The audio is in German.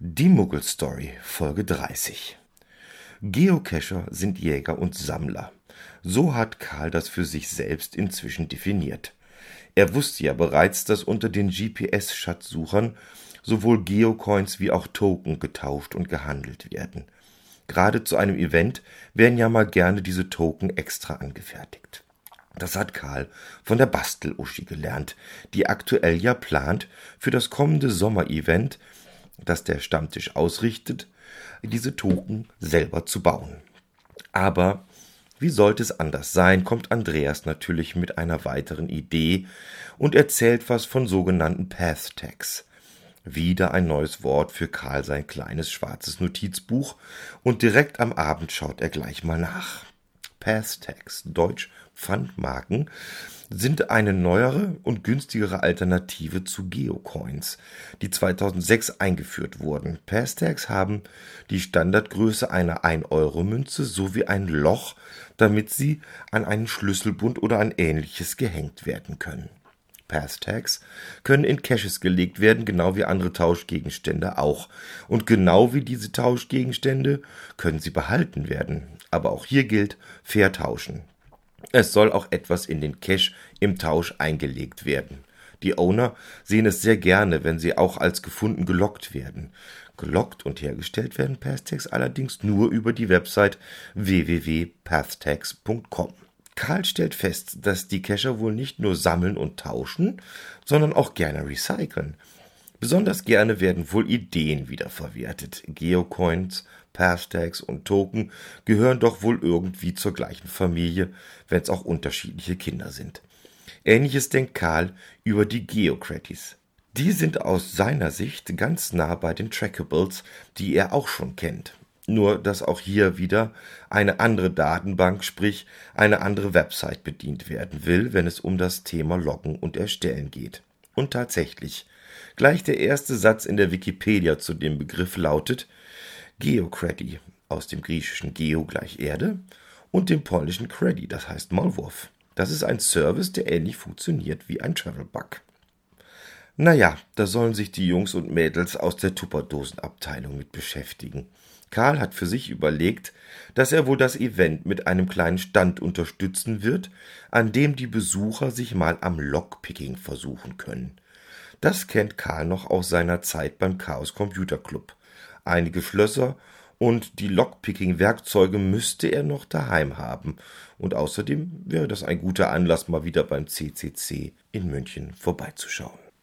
Die Muggel-Story, Folge 30. Geocacher sind Jäger und Sammler. So hat Karl das für sich selbst inzwischen definiert. Er wusste ja bereits, dass unter den GPS-Schatzsuchern sowohl Geocoins wie auch Token getauscht und gehandelt werden. Gerade zu einem Event werden ja mal gerne diese Token extra angefertigt. Das hat Karl von der Bastel-Uschi gelernt, die aktuell ja plant, für das kommende Sommerevent das der Stammtisch ausrichtet, diese Token selber zu bauen. Aber wie sollte es anders sein, kommt Andreas natürlich mit einer weiteren Idee und erzählt was von sogenannten Path Tags. Wieder ein neues Wort für Karl sein kleines schwarzes Notizbuch und direkt am Abend schaut er gleich mal nach. Path Tags, Deutsch Pfandmarken, sind eine neuere und günstigere Alternative zu Geocoins, die 2006 eingeführt wurden. Passtags haben die Standardgröße einer 1-Euro-Münze sowie ein Loch, damit sie an einen Schlüsselbund oder an ähnliches gehängt werden können. Passtags können in Caches gelegt werden, genau wie andere Tauschgegenstände auch. Und genau wie diese Tauschgegenstände können sie behalten werden. Aber auch hier gilt, fair tauschen. Es soll auch etwas in den Cache im Tausch eingelegt werden. Die Owner sehen es sehr gerne, wenn sie auch als gefunden gelockt werden. Gelockt und hergestellt werden Pathtags allerdings nur über die Website www.pathtags.com. Karl stellt fest, dass die Cacher wohl nicht nur sammeln und tauschen, sondern auch gerne recyceln. Besonders gerne werden wohl Ideen wiederverwertet. Geocoins, Pathtags und Token gehören doch wohl irgendwie zur gleichen Familie, wenn es auch unterschiedliche Kinder sind. Ähnliches denkt Karl über die Geocraties. Die sind aus seiner Sicht ganz nah bei den Trackables, die er auch schon kennt. Nur, dass auch hier wieder eine andere Datenbank, sprich eine andere Website bedient werden will, wenn es um das Thema Loggen und Erstellen geht. Und tatsächlich, gleich der erste Satz in der Wikipedia zu dem Begriff lautet Geocredy aus dem griechischen Geo gleich Erde und dem polnischen Credy, das heißt Maulwurf. Das ist ein Service, der ähnlich funktioniert wie ein Travelbug. Naja, da sollen sich die Jungs und Mädels aus der Tupperdosenabteilung mit beschäftigen. Karl hat für sich überlegt, dass er wohl das Event mit einem kleinen Stand unterstützen wird, an dem die Besucher sich mal am Lockpicking versuchen können. Das kennt Karl noch aus seiner Zeit beim Chaos Computer Club einige Schlösser und die Lockpicking-Werkzeuge müsste er noch daheim haben. Und außerdem wäre das ein guter Anlass, mal wieder beim CCC in München vorbeizuschauen.